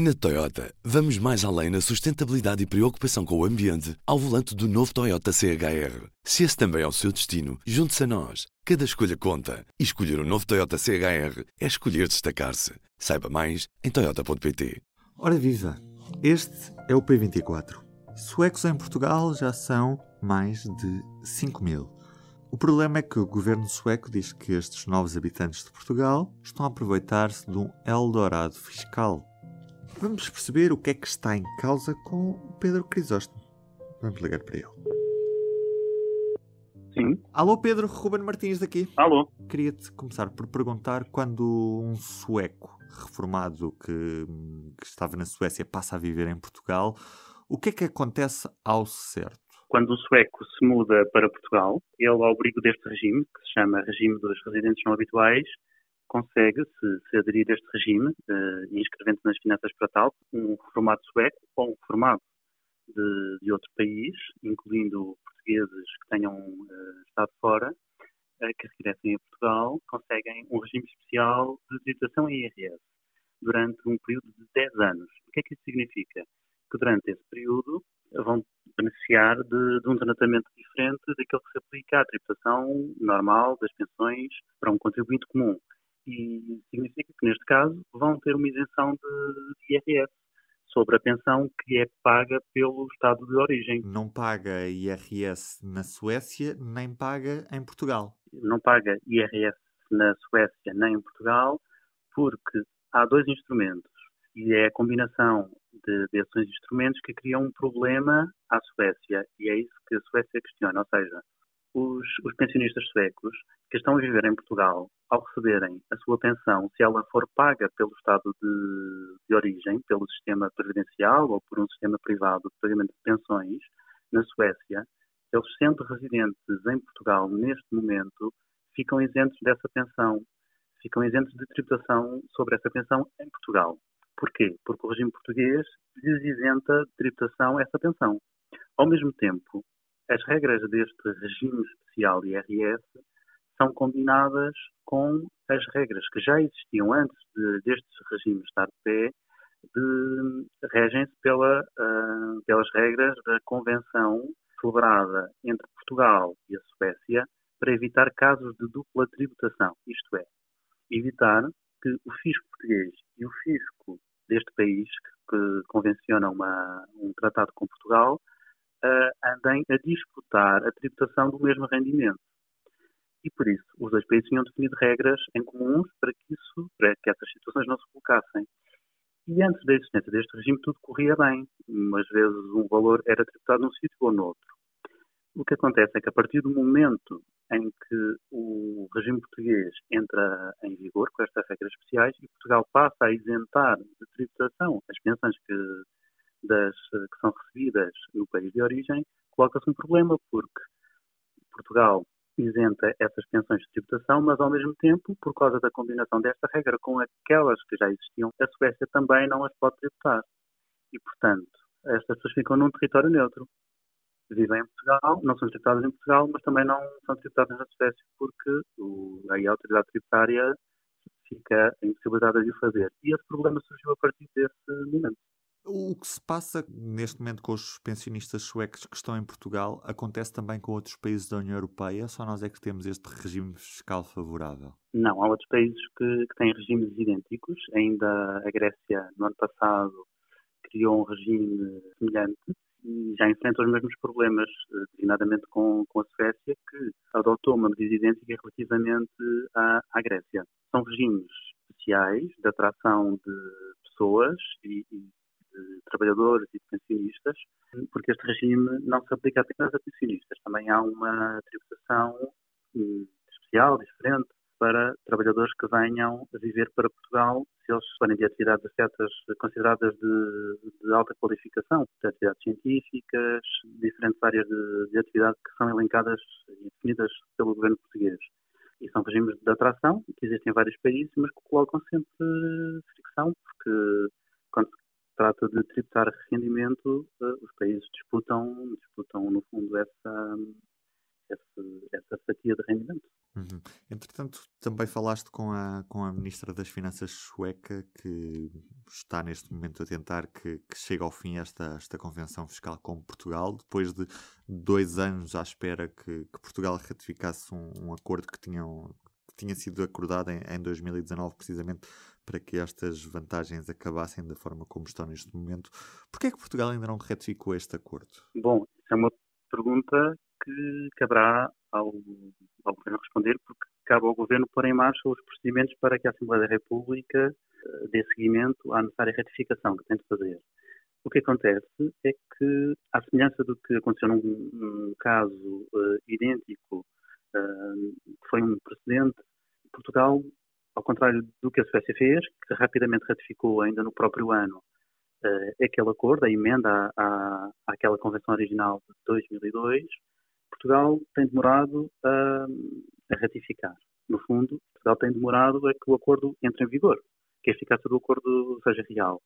Na Toyota, vamos mais além na sustentabilidade e preocupação com o ambiente ao volante do novo Toyota CHR. Se esse também é o seu destino, junte-se a nós. Cada escolha conta. E escolher o um novo Toyota CHR é escolher destacar-se. Saiba mais em Toyota.pt. Ora viva! Este é o P24. Suecos em Portugal já são mais de 5 mil. O problema é que o governo sueco diz que estes novos habitantes de Portugal estão a aproveitar-se de um Eldorado fiscal Vamos perceber o que é que está em causa com o Pedro Crisóstomo. Vamos ligar para ele. Sim. Alô Pedro, Ruben Martins daqui. Alô. Queria-te começar por perguntar quando um sueco reformado que, que estava na Suécia passa a viver em Portugal, o que é que acontece ao certo? Quando o sueco se muda para Portugal, ele, ao abrigo deste regime, que se chama Regime dos Residentes Não Habituais, consegue, se, se aderir a este regime, uh, inscrevendo nas finanças para tal, um reformado sueco ou um reformado de, de outro país, incluindo portugueses que tenham uh, estado fora, uh, que regressem a Portugal, conseguem um regime especial de tributação em IRS durante um período de 10 anos. O que é que isso significa? Que durante esse período vão beneficiar de, de, um tratamento diferente daquele que se aplica à tributação normal das pensões para um contribuinte comum e significa que, neste caso, vão ter uma isenção de, IRS sobre a pensão que é paga pelo Estado de origem. Não paga IRS na Suécia, nem paga em Portugal. Não paga IRS na Suécia nem em Portugal, porque há dois instrumentos e é a combinação de, desses instrumentos que cria um problema à Suécia e é isso que a Suécia questiona, ou seja, os, os, pensionistas suecos que estão a viver em Portugal, ao receberem a sua pensão, se ela for paga pelo Estado de, de origem, pelo sistema previdencial ou por um sistema privado de pagamento de pensões, na Suécia, eles sendo residentes em Portugal neste momento, ficam isentos dessa pensão, ficam isentos de tributação sobre essa pensão em Portugal. Porquê? Porque o regime português lhes isenta de tributação essa pensão. Ao mesmo tempo, as regras deste regime especial IRS são combinadas com as regras que já existiam antes de, deste regime estar de pé, regem-se pela, uh, pelas regras da convenção celebrada entre Portugal e a Suécia para evitar casos de dupla tributação, isto é, evitar que o fisco português e o fisco deste país, que, que convenciona uma, um tratado com Portugal, andem a disputar a tributação do mesmo rendimento. E por isso, os dois países tinham definido regras em comuns para que, isso, para que essas situações não se colocassem. E antes da existência deste regime, tudo corria bem. Umas vezes um valor era tributado num sítio ou noutro. O que acontece é que a partir do momento em que o regime português entra em vigor com estas regras especiais e Portugal passa a isentar de tributação as pensões que das, eh, que são recebidas no país de origem, coloca-se um problema, porque Portugal isenta essas pensões de tributação, mas ao mesmo tempo, por causa da combinação desta regra com aquelas que já existiam, a Suécia também não as pode tributar. E, portanto, estas pessoas ficam num território neutro. Vivem em Portugal, não são tributadas em Portugal, mas também não são tributadas na Suécia, porque o, aí a autoridade tributária fica em possibilidade de o fazer. E esse problema surgiu a partir desse momento. O que se passa neste momento com os pensionistas suecos que estão em Portugal acontece também com outros países da União Europeia? Só nós é que temos este regime fiscal favorável? Não, há outros países que, que têm regimes idênticos. Ainda a Grécia, no ano passado, criou um regime semelhante e já enfrenta os mesmos problemas, eh, designadamente com, com a Suécia, que adotou uma medida idêntica relativamente à, à Grécia. São regimes especiais de atração de pessoas e, e de trabalhadores e de pensionistas, porque este regime não se aplica apenas a pensionistas, também há uma tributação hum, especial, diferente, para trabalhadores que venham viver para Portugal, se eles forem de atividades certas consideradas de, de, alta qualificação, de atividades científicas, diferentes áreas de, de atividade que são elencadas e definidas pelo governo português. E são regimes de atração que existem em vários países, mas que colocam sempre fricção, porque quando se trata de tributar rendimento, eh, os países disputam, disputam no fundo essa, essa, essa fatia de rendimento. Uhum. Entretanto, também falaste com a, com a Ministra das Finanças sueca que está neste momento a tentar que, que chegue ao fim esta, esta convenção fiscal com Portugal, depois de dois anos à espera que, que Portugal ratificasse um, um acordo que, tinham, tinha sido acordado em, em 2019, precisamente para que estas vantagens acabassem da forma como estão neste momento. Porquê é que Portugal ainda não ratificou este acordo? Bom, isso é uma pergunta que caberá ao, ao Governo responder, porque cabe ao Governo pôr em marcha os procedimentos para que a Assembleia da República uh, dê seguimento à necessária ratificação que tem de fazer. O que acontece é que, à semelhança do que aconteceu num, num caso uh, idêntico, foi um precedente, Portugal, ao contrário do que a Suécia fez, que rapidamente ratificou ainda no próprio ano aquele acordo, a emenda à, à, àquela convenção original de 2002, Portugal tem demorado a, a, ratificar. No fundo, Portugal tem demorado a que o acordo entre em vigor, que a eficácia do acordo seja real.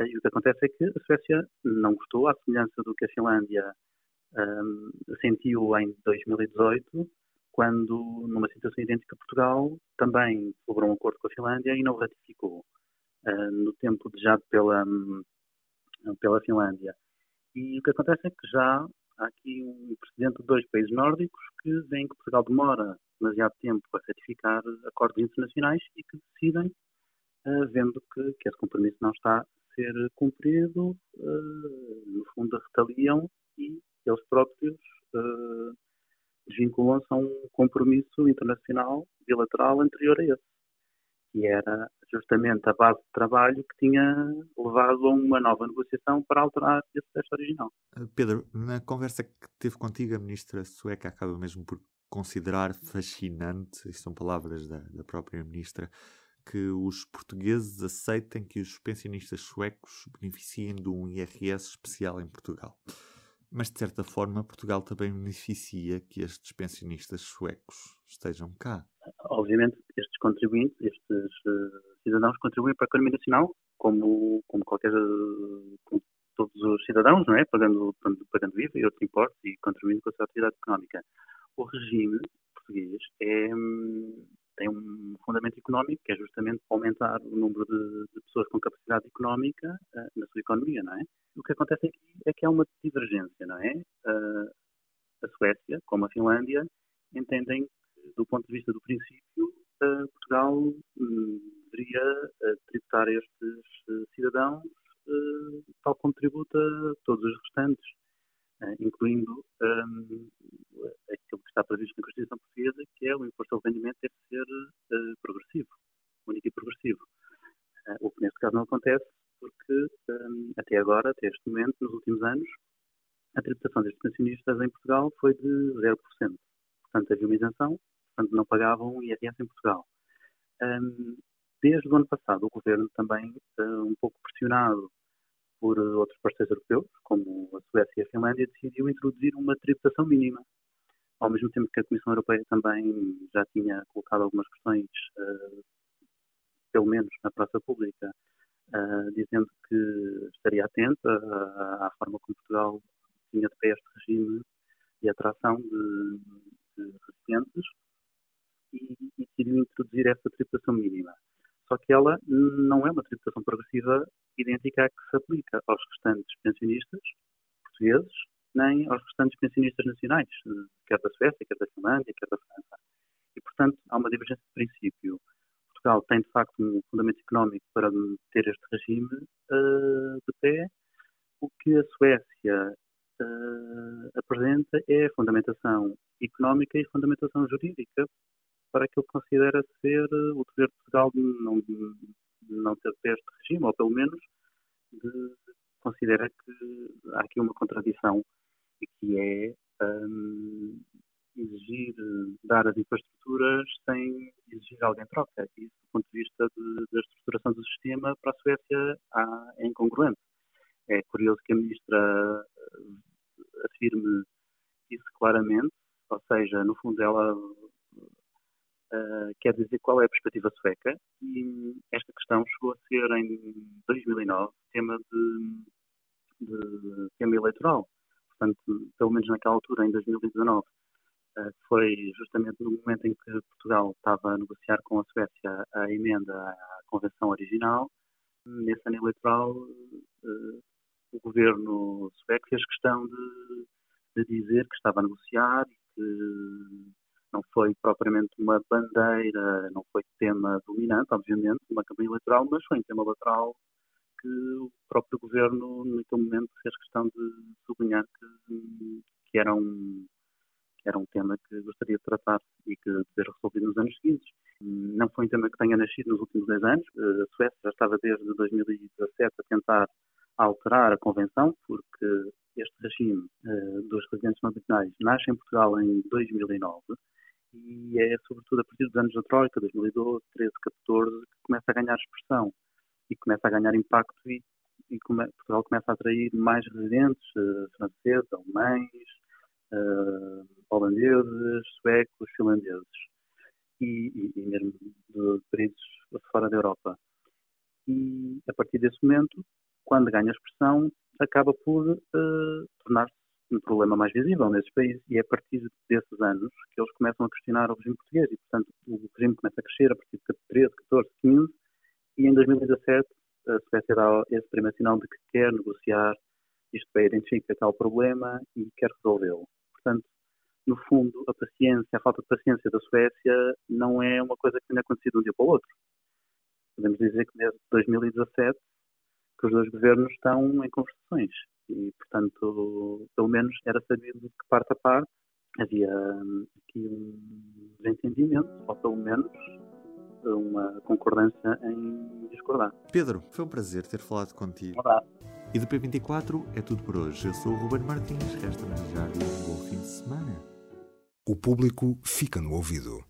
E o que acontece é que a Suécia não gostou, à semelhança do que a Finlândia um, sentiu em 2018, quando, numa situação idêntica Portugal, também celebrou um acordo com a Finlândia e não ratificou, uh, no tempo desejado pela, um, pela Finlândia. E o que acontece é que já há aqui um precedente de dois países nórdicos que veem que Portugal demora demasiado tempo a ratificar acordos internacionais e que decidem, uh, vendo que, que, esse compromisso não está a ser cumprido, uh, no fundo retaliam e eles próprios uh, desvinculam-se a um compromisso internacional bilateral anterior a esse que era justamente a base de trabalho que tinha levado a uma nova negociação para alterar esse texto original. Eh, Pedro, na conversa que teve contigo, a ministra sueca acaba mesmo por considerar fascinante, isto são palavras da, da própria ministra, que os portugueses aceitem que os pensionistas suecos beneficiem de um IRS especial em Portugal. Mas, de certa forma, Portugal também beneficia que estes pensionistas suecos estejam cá. Obviamente, estes contribuintes, estes uh, cidadãos contribuem para a economia nacional, como, como qualquer, como todos os cidadãos, não é? Pagando, pagando IVA e outros impostos e contribuindo com a sua atividade económica. O regime português é, tem um fundamento económico que é justamente aumentar o número de, de pessoas com capacidade económica uh, na sua economia, não é? O que acontece aqui é que há uma divergência, não é? Uh, a Suécia, como a Finlândia, entendem do ponto de vista do princípio, uh, Portugal um, deveria tributar estes cidadãos tal como tributa todos os restantes, incluindo um, aquilo que está previsto na Constituição Portuguesa, que é o imposto ao rendimento deve ser progressivo, único e progressivo. o que neste caso não acontece, porque um, até agora, até este momento, nos últimos anos, a tributação destes pensionistas em Portugal foi de 0%. Portanto, havia uma isenção portanto não pagavam IRS em Portugal. Um, desde o ano passado, o governo também, uh, um pouco pressionado por outros parceiros europeus, como a Suécia e a Finlândia, decidiu introduzir uma tributação mínima. Ao mesmo tempo que a Comissão Europeia também já tinha colocado algumas questões, uh, pelo menos na praça pública, uh, dizendo que estaria atenta à forma como Portugal tinha de pé este regime de atração de, de residentes e, decidiu introduzir essa tributação mínima. Só que ela não é uma tributação progressiva idêntica à que se aplica aos restantes pensionistas portugueses, nem aos restantes pensionistas nacionais, quer da Suécia, quer da Finlândia, quer da França. E, portanto, há uma divergência de princípio. Portugal tem, de facto, um fundamento económico para ter este regime uh, de pé. O que a Suécia uh, apresenta é fundamentação económica e fundamentação jurídica para aquilo que considera ser eh, o dever de Portugal de não, não ter este regime, ou pelo menos de, considera que há aqui uma contradição, e que é um, exigir dar as infraestruturas sem exigir algo em troca. E isso, do ponto de vista de, da estruturação do sistema, para a Suécia há, é incongruente. É curioso que a ministra eh, afirme isso claramente, ou seja, no fundo ela uh, quer dizer qual é a perspectiva sueca e esta questão chegou a ser em 2009 tema de, de tema eleitoral. Portanto, pelo menos naquela altura, em 2019, foi justamente no momento em que Portugal estava a negociar com a Suécia a emenda à Convenção original. Nesse ano eleitoral, o governo sueco fez questão de, de dizer que estava a negociar e que não foi propriamente uma bandeira, não foi tema dominante, obviamente, uma campanha eleitoral, mas foi um tema lateral que o próprio governo, naquele momento, fez questão de sublinhar que, que era um que era um tema que gostaria de tratar e que de ter resolvido nos anos seguintes. Não foi um tema que tenha nascido nos últimos 10 anos. A Suécia já estava desde 2017 a tentar alterar a Convenção, porque este regime uh, dos residentes nacionais nasce em Portugal em 2009 e é sobretudo a partir dos anos da Troika, 2012, 13, 14, que começa a ganhar expressão e começa a ganhar impacto e, e come, Portugal começa a atrair mais residentes uh, franceses, alemães, uh, holandeses, suecos, finlandeses e, e, e mesmo de países fora da Europa. E a partir desse momento, quando ganha expressão, acaba por uh, tornar-se um problema mais visível nesses países e é a partir desses anos que eles começam a questionar o regime português e, portanto, o regime começa a crescer a partir de 13, 14, 15 e em 2017 a Suécia dá esse primeiro sinal de que quer negociar, isto é, identifica tal problema e quer resolvê-lo. Portanto, no fundo, a paciência, a falta de paciência da Suécia não é uma coisa que tenha acontecido de um dia para o outro. Podemos dizer que desde 2017 que os dois governos estão em conversações e, portanto, pelo menos era sabido que parte a parte havia hum, aqui um desentendimento, ou pelo menos uma concordância em discordar. Pedro, foi um prazer ter falado contigo. Olá. E do P24 é tudo por hoje. Eu sou o Ruben Martins, resta-me desejar um bom fim de semana. O público fica no ouvido.